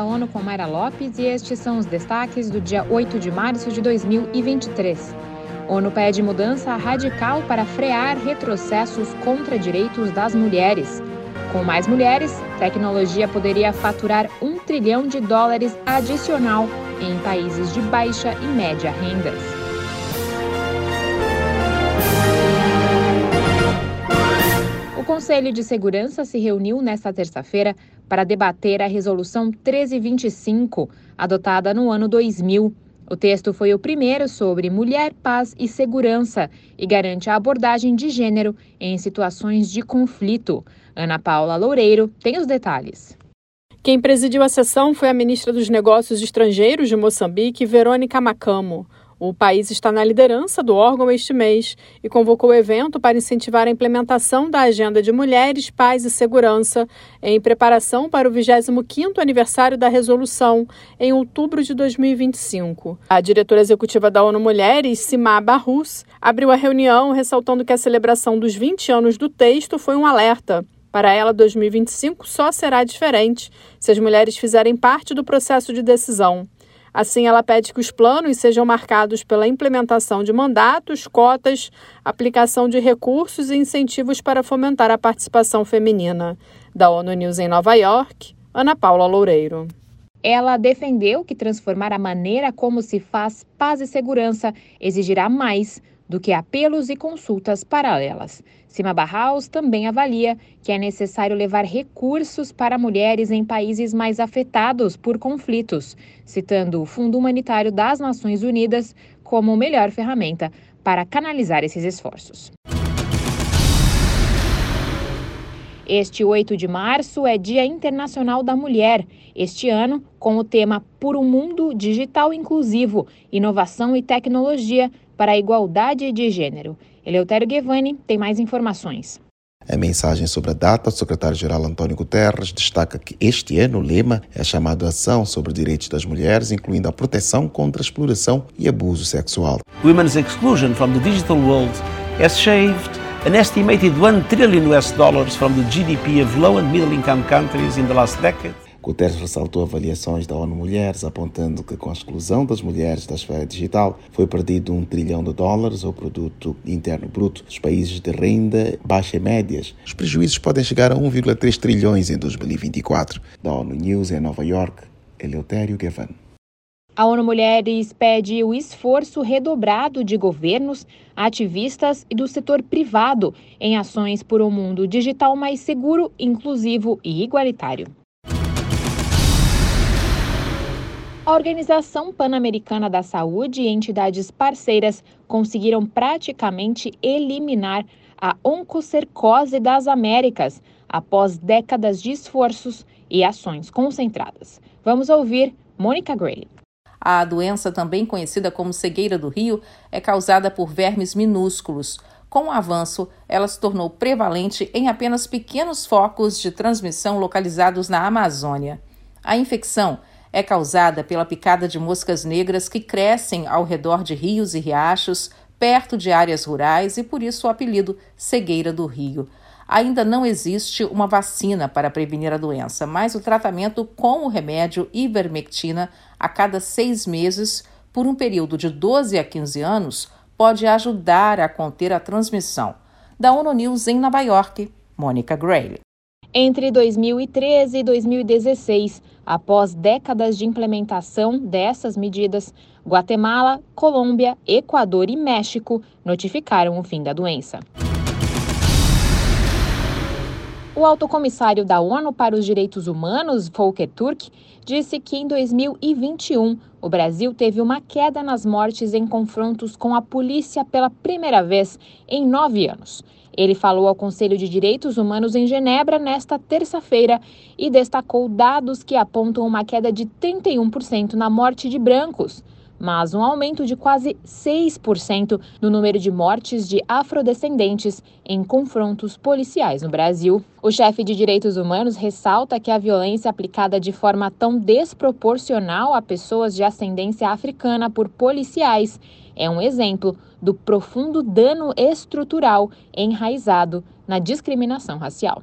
da ONU com Mayra Lopes e estes são os destaques do dia 8 de março de 2023. ONU pede mudança radical para frear retrocessos contra direitos das mulheres. Com mais mulheres, tecnologia poderia faturar um trilhão de dólares adicional em países de baixa e média rendas. Conselho de Segurança se reuniu nesta terça-feira para debater a Resolução 1325, adotada no ano 2000. O texto foi o primeiro sobre mulher, paz e segurança e garante a abordagem de gênero em situações de conflito. Ana Paula Loureiro tem os detalhes. Quem presidiu a sessão foi a ministra dos Negócios Estrangeiros de Moçambique, Verônica Macamo. O país está na liderança do órgão este mês e convocou o evento para incentivar a implementação da Agenda de Mulheres, Paz e Segurança em preparação para o 25º aniversário da resolução, em outubro de 2025. A diretora executiva da ONU Mulheres, Sima Barrus, abriu a reunião ressaltando que a celebração dos 20 anos do texto foi um alerta. Para ela, 2025 só será diferente se as mulheres fizerem parte do processo de decisão. Assim, ela pede que os planos sejam marcados pela implementação de mandatos, cotas, aplicação de recursos e incentivos para fomentar a participação feminina. Da ONU News em Nova York, Ana Paula Loureiro. Ela defendeu que transformar a maneira como se faz paz e segurança exigirá mais do que apelos e consultas paralelas. Cima Barraus também avalia que é necessário levar recursos para mulheres em países mais afetados por conflitos, citando o Fundo Humanitário das Nações Unidas como melhor ferramenta para canalizar esses esforços. Este 8 de março é Dia Internacional da Mulher, este ano com o tema Por um Mundo Digital Inclusivo, Inovação e Tecnologia para a Igualdade de Gênero. Eleutério Guevani tem mais informações. A mensagem sobre a data, o secretário-geral António Guterres destaca que este ano o lema é chamado Ação sobre Direitos das Mulheres, incluindo a proteção contra a exploração e abuso sexual. Women's exclusion from the digital world has shaved an estimated 1 trillion US dollars from the GDP of low and middle income countries in the last decade. Guterres ressaltou avaliações da ONU Mulheres, apontando que com a exclusão das mulheres da esfera digital foi perdido um trilhão de dólares ao produto interno bruto dos países de renda baixa e médias. Os prejuízos podem chegar a 1,3 trilhões em 2024. Da ONU News em Nova York, Eleutério Gavan. A ONU Mulheres pede o esforço redobrado de governos, ativistas e do setor privado em ações por um mundo digital mais seguro, inclusivo e igualitário. A Organização Pan-Americana da Saúde e entidades parceiras conseguiram praticamente eliminar a oncocercose das Américas após décadas de esforços e ações concentradas. Vamos ouvir Mônica Gray. A doença, também conhecida como cegueira do rio, é causada por vermes minúsculos. Com o avanço, ela se tornou prevalente em apenas pequenos focos de transmissão localizados na Amazônia. A infecção é causada pela picada de moscas negras que crescem ao redor de rios e riachos, perto de áreas rurais e por isso o apelido cegueira do rio. Ainda não existe uma vacina para prevenir a doença, mas o tratamento com o remédio ivermectina a cada seis meses, por um período de 12 a 15 anos, pode ajudar a conter a transmissão. Da ONU News em Nova York, Mônica Gray. Entre 2013 e 2016, após décadas de implementação dessas medidas, Guatemala, Colômbia, Equador e México notificaram o fim da doença. O alto comissário da ONU para os Direitos Humanos, Volker Turk, disse que em 2021 o Brasil teve uma queda nas mortes em confrontos com a polícia pela primeira vez em nove anos. Ele falou ao Conselho de Direitos Humanos em Genebra nesta terça-feira e destacou dados que apontam uma queda de 31% na morte de brancos, mas um aumento de quase 6% no número de mortes de afrodescendentes em confrontos policiais no Brasil. O chefe de direitos humanos ressalta que a violência aplicada de forma tão desproporcional a pessoas de ascendência africana por policiais é um exemplo do profundo dano estrutural enraizado na discriminação racial.